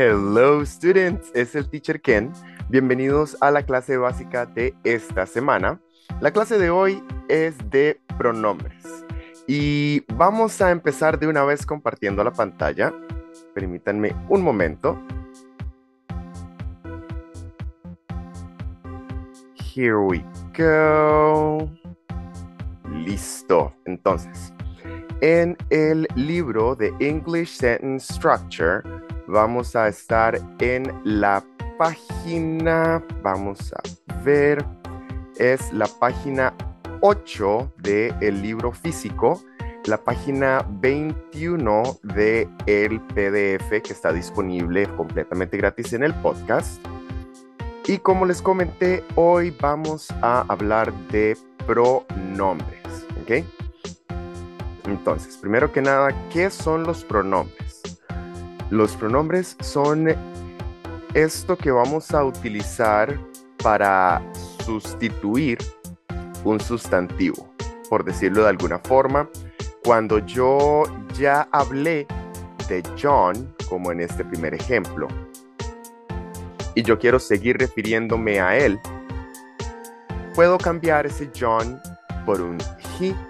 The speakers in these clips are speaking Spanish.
Hello students, es el teacher Ken. Bienvenidos a la clase básica de esta semana. La clase de hoy es de pronombres y vamos a empezar de una vez compartiendo la pantalla. Permítanme un momento. Here we go. Listo. Entonces, en el libro de English Sentence Structure, vamos a estar en la página, vamos a ver, es la página 8 del el libro físico, la página 21 del el PDF que está disponible completamente gratis en el podcast. Y como les comenté, hoy vamos a hablar de pronombres, ¿ok? Entonces, primero que nada, ¿qué son los pronombres? Los pronombres son esto que vamos a utilizar para sustituir un sustantivo, por decirlo de alguna forma. Cuando yo ya hablé de John, como en este primer ejemplo, y yo quiero seguir refiriéndome a él, puedo cambiar ese John por un he.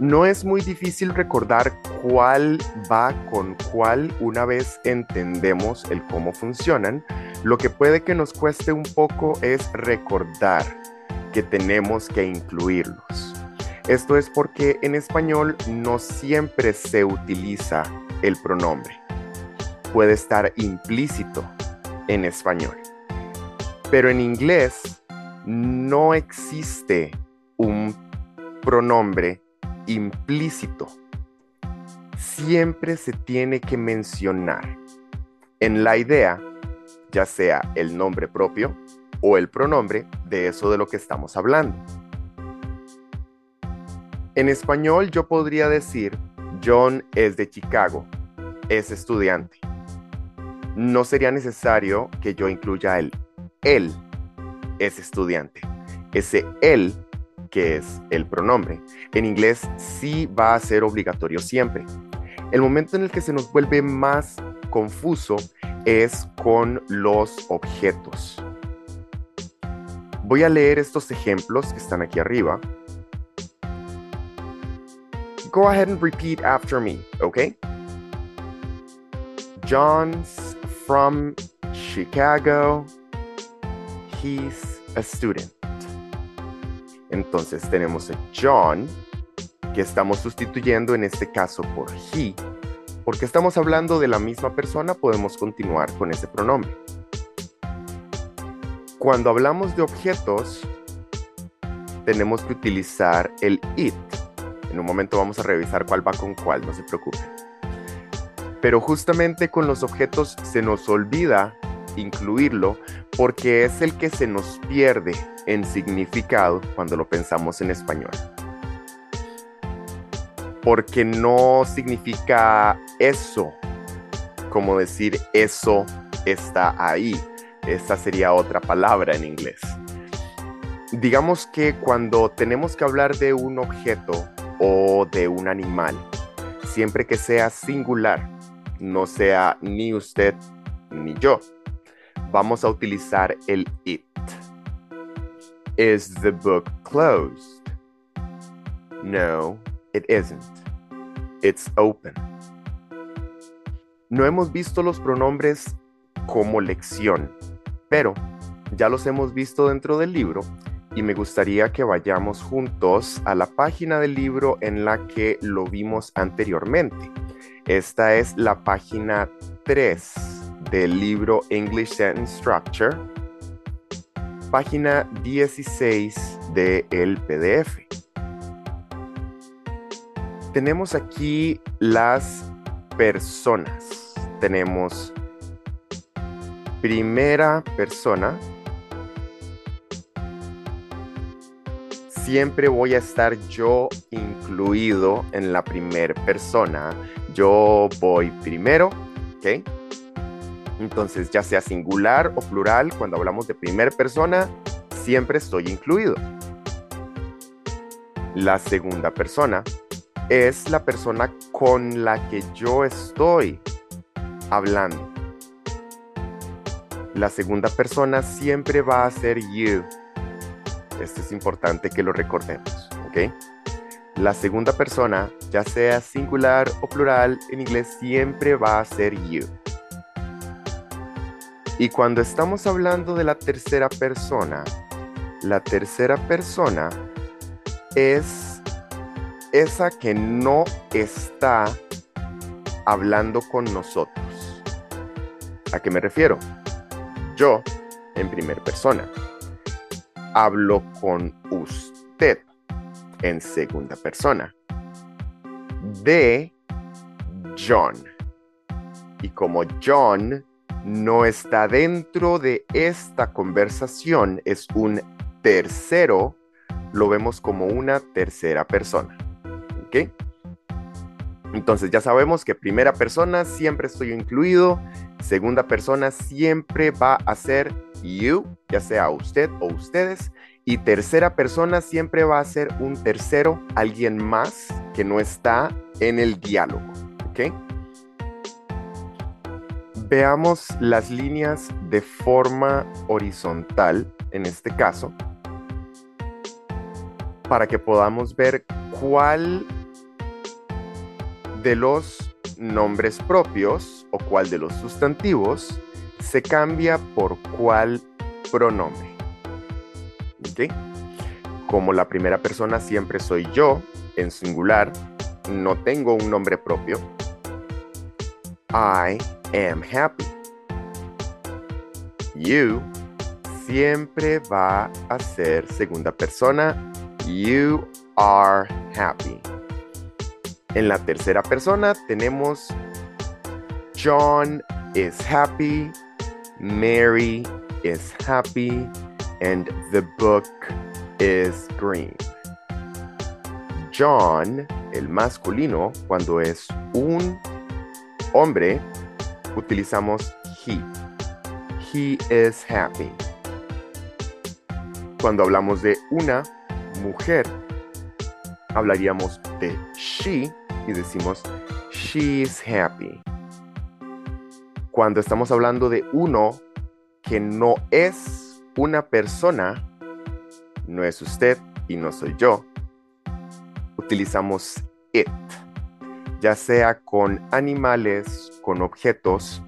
No es muy difícil recordar cuál va con cuál una vez entendemos el cómo funcionan. Lo que puede que nos cueste un poco es recordar que tenemos que incluirlos. Esto es porque en español no siempre se utiliza el pronombre. Puede estar implícito en español. Pero en inglés no existe un pronombre implícito. Siempre se tiene que mencionar en la idea, ya sea el nombre propio o el pronombre de eso de lo que estamos hablando. En español yo podría decir, John es de Chicago, es estudiante. No sería necesario que yo incluya el él es estudiante. Ese él, que es el pronombre, en inglés sí va a ser obligatorio siempre. El momento en el que se nos vuelve más confuso es con los objetos. Voy a leer estos ejemplos que están aquí arriba. Go ahead and repeat after me, okay? John's from Chicago. He's a student. Entonces tenemos a John, que estamos sustituyendo en este caso por he. Porque estamos hablando de la misma persona, podemos continuar con ese pronombre. Cuando hablamos de objetos, tenemos que utilizar el it. En un momento vamos a revisar cuál va con cuál, no se preocupen. Pero justamente con los objetos se nos olvida incluirlo porque es el que se nos pierde en significado cuando lo pensamos en español. Porque no significa eso, como decir eso está ahí esta sería otra palabra en inglés. Digamos que cuando tenemos que hablar de un objeto o de un animal, siempre que sea singular, no sea ni usted ni yo, vamos a utilizar el it. Is the book closed? No, it isn't. It's open. No hemos visto los pronombres como lección, pero ya los hemos visto dentro del libro y me gustaría que vayamos juntos a la página del libro en la que lo vimos anteriormente. Esta es la página 3 del libro English Sentence Structure, página 16 del PDF. Tenemos aquí las personas. Tenemos primera persona, siempre voy a estar yo incluido en la primera persona. Yo voy primero, ¿ok? Entonces, ya sea singular o plural, cuando hablamos de primera persona, siempre estoy incluido. La segunda persona es la persona con la que yo estoy hablando. La segunda persona siempre va a ser you. Esto es importante que lo recordemos, ¿ok? La segunda persona, ya sea singular o plural, en inglés siempre va a ser you. Y cuando estamos hablando de la tercera persona, la tercera persona es esa que no está hablando con nosotros. ¿A qué me refiero? Yo, en primera persona, hablo con usted en segunda persona. De John. Y como John no está dentro de esta conversación, es un tercero, lo vemos como una tercera persona. ¿Ok? Entonces ya sabemos que primera persona siempre estoy incluido, segunda persona siempre va a ser you, ya sea usted o ustedes, y tercera persona siempre va a ser un tercero, alguien más que no está en el diálogo. ¿Ok? Veamos las líneas de forma horizontal, en este caso, para que podamos ver cuál de los nombres propios o cuál de los sustantivos se cambia por cuál pronombre. Como la primera persona siempre soy yo, en singular, no tengo un nombre propio. I am happy. You siempre va a ser segunda persona. You are happy. En la tercera persona tenemos John is happy, Mary is happy, and the book is green. John, el masculino, cuando es un hombre, utilizamos he. He is happy. Cuando hablamos de una mujer, hablaríamos de she y decimos she is happy. Cuando estamos hablando de uno que no es una persona no es usted y no soy yo. Utilizamos it, ya sea con animales, con objetos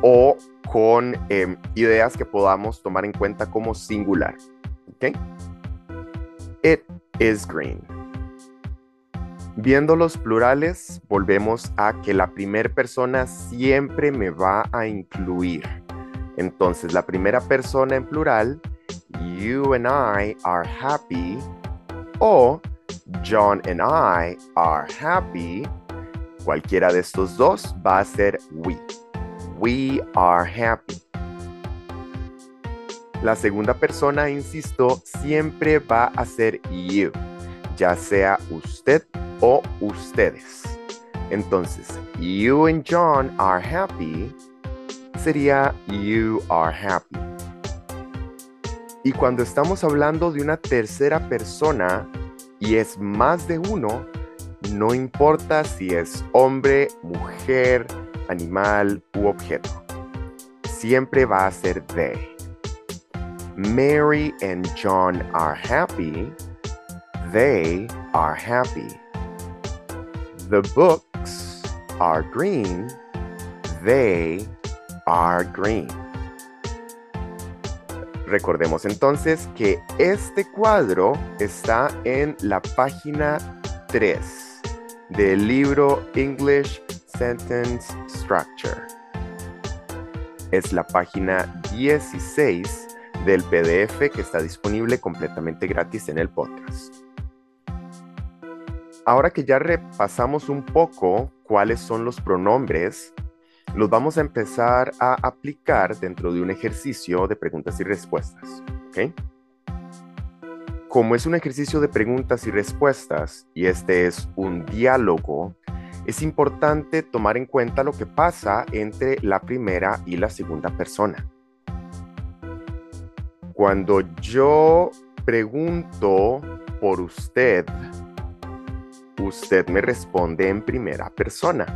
o con em, ideas que podamos tomar en cuenta como singular. It is green. Viendo los plurales, volvemos a que la primera persona siempre me va a incluir. Entonces, la primera persona en plural, you and I are happy, o John and I are happy, cualquiera de estos dos va a ser we. We are happy. La segunda persona, insisto, siempre va a ser you, ya sea usted o ustedes. Entonces, you and John are happy sería you are happy. Y cuando estamos hablando de una tercera persona y es más de uno, no importa si es hombre, mujer, animal u objeto. Siempre va a ser they. Mary and John are happy. They are happy. The books are green. They are green. Recordemos entonces que este cuadro está en la página 3 del libro English Sentence Structure. Es la página 16 del PDF que está disponible completamente gratis en el podcast. Ahora que ya repasamos un poco cuáles son los pronombres los vamos a empezar a aplicar dentro de un ejercicio de preguntas y respuestas. Como es un ejercicio de preguntas y respuestas y este es un diálogo, es importante tomar en cuenta lo que pasa entre la primera y la segunda persona. Cuando yo pregunto por usted, usted me responde en primera persona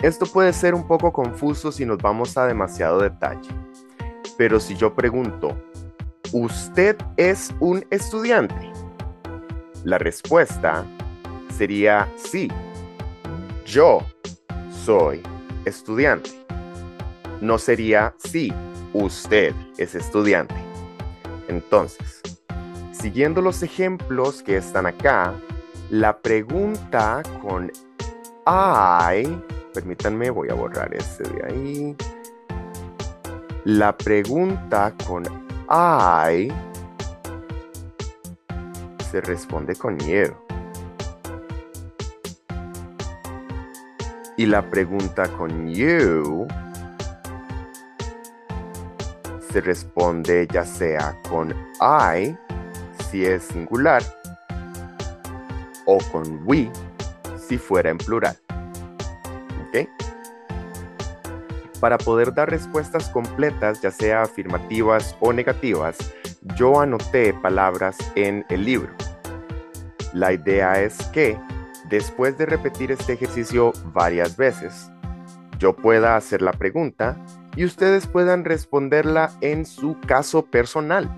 Esto puede ser un poco confuso si nos vamos a demasiado detalle, pero si yo pregunto, ¿usted es un estudiante? La respuesta sería sí, yo soy estudiante. No sería sí, usted es estudiante. Entonces, siguiendo los ejemplos que están acá, la pregunta con I, permítanme, voy a borrar ese de ahí. La pregunta con I se responde con you. Y la pregunta con you se responde ya sea con I, si es singular, o con we, si fuera en plural. Para poder dar respuestas completas, ya sea afirmativas o negativas, yo anoté palabras en el libro. La idea es que, después de repetir este ejercicio varias veces, yo pueda hacer la pregunta y ustedes puedan responderla en su caso personal.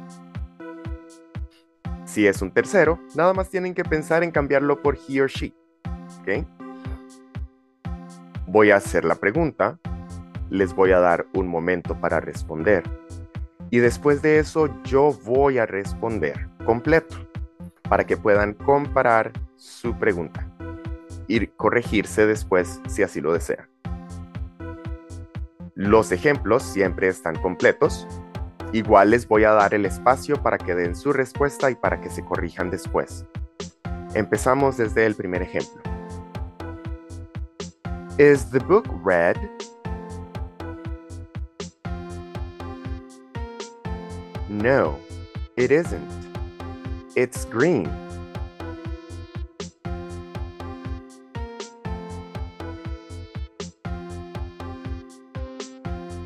Si es un tercero, nada más tienen que pensar en cambiarlo por he or she. Voy a hacer la pregunta, les voy a dar un momento para responder y después de eso yo voy a responder completo para que puedan comparar su pregunta y corregirse después si así lo desean. Los ejemplos siempre están completos. Igual les voy a dar el espacio para que den su respuesta y para que se corrijan después. Empezamos desde el primer ejemplo. Is the book red? No, it isn't. It's green.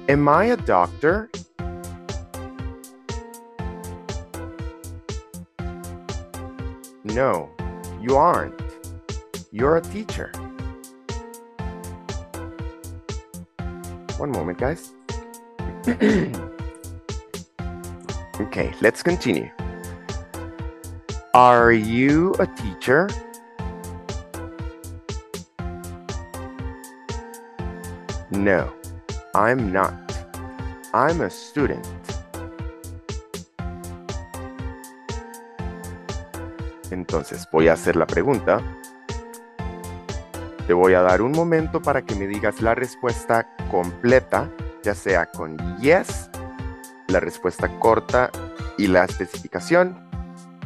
Am I a doctor? No, you aren't. You're a teacher. One moment, guys. okay, let's continue. Are you a teacher? No. I'm not. I'm a student. Entonces voy a hacer la pregunta. Te voy a dar un momento para que me digas la respuesta completa, ya sea con yes, la respuesta corta y la especificación,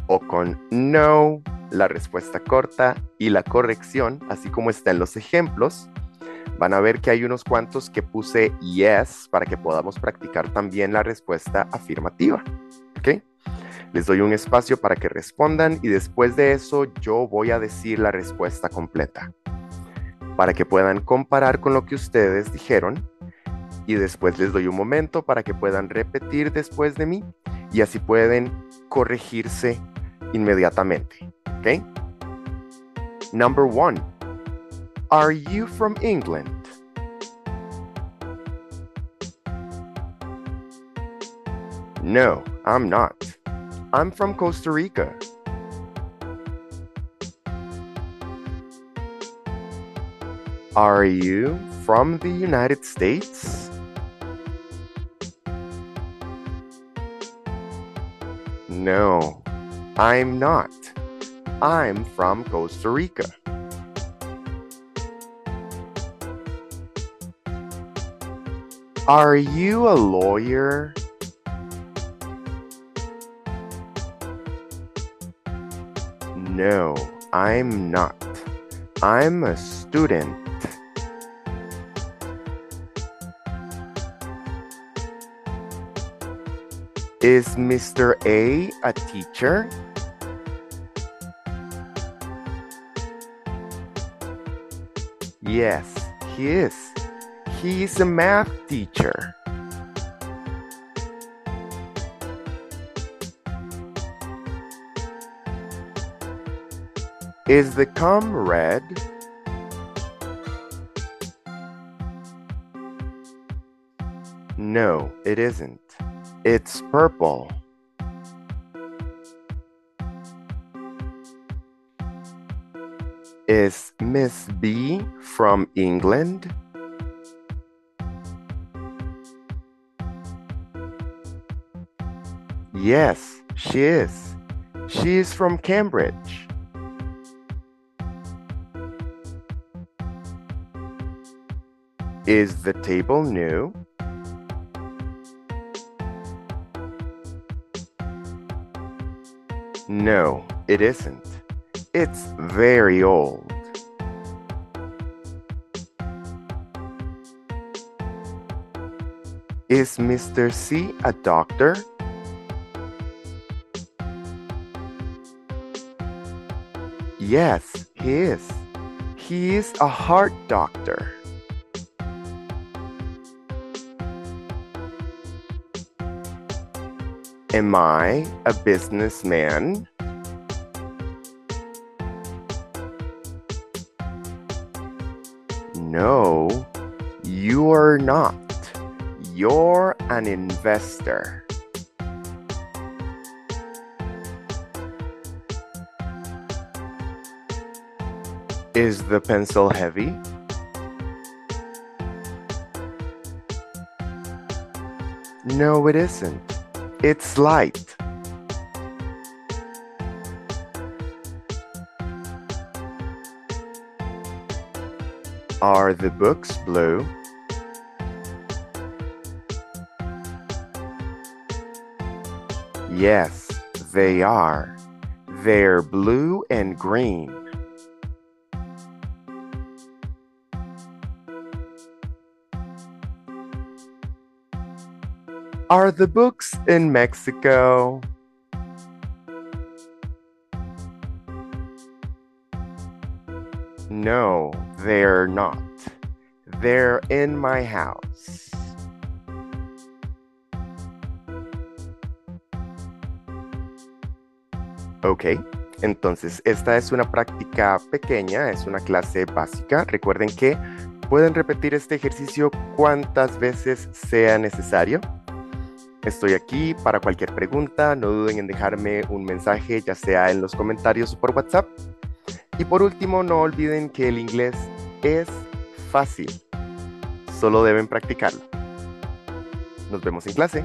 o con no, la respuesta corta y la corrección, así como está en los ejemplos. Van a ver que hay unos cuantos que puse yes para que podamos practicar también la respuesta afirmativa. ¿Ok? Les doy un espacio para que respondan y después de eso yo voy a decir la respuesta completa para que puedan comparar con lo que ustedes dijeron y después les doy un momento para que puedan repetir después de mí y así pueden corregirse inmediatamente. ¿Ok? Number one. Are you from England? No, I'm not. I'm from Costa Rica. Are you from the United States? No, I'm not. I'm from Costa Rica. Are you a lawyer? No, I'm not. I'm a student. Is Mr. A a teacher? Yes, he is. He is a math teacher. Is the com red? No, it isn't. It's purple. Is Miss B from England? Yes, she is. She is from Cambridge. Is the table new? No, it isn't. It's very old. Is Mr. C a doctor? Yes, he is. He is a heart doctor. Am I a businessman? No, you are not. You're an investor. Is the pencil heavy? No, it isn't. It's light. Are the books blue? Yes, they are. They're blue and green. Are the books in Mexico? No, they're not. They're in my house. Ok, entonces esta es una práctica pequeña, es una clase básica. Recuerden que pueden repetir este ejercicio cuantas veces sea necesario. Estoy aquí para cualquier pregunta, no duden en dejarme un mensaje ya sea en los comentarios o por WhatsApp. Y por último, no olviden que el inglés es fácil, solo deben practicarlo. Nos vemos en clase.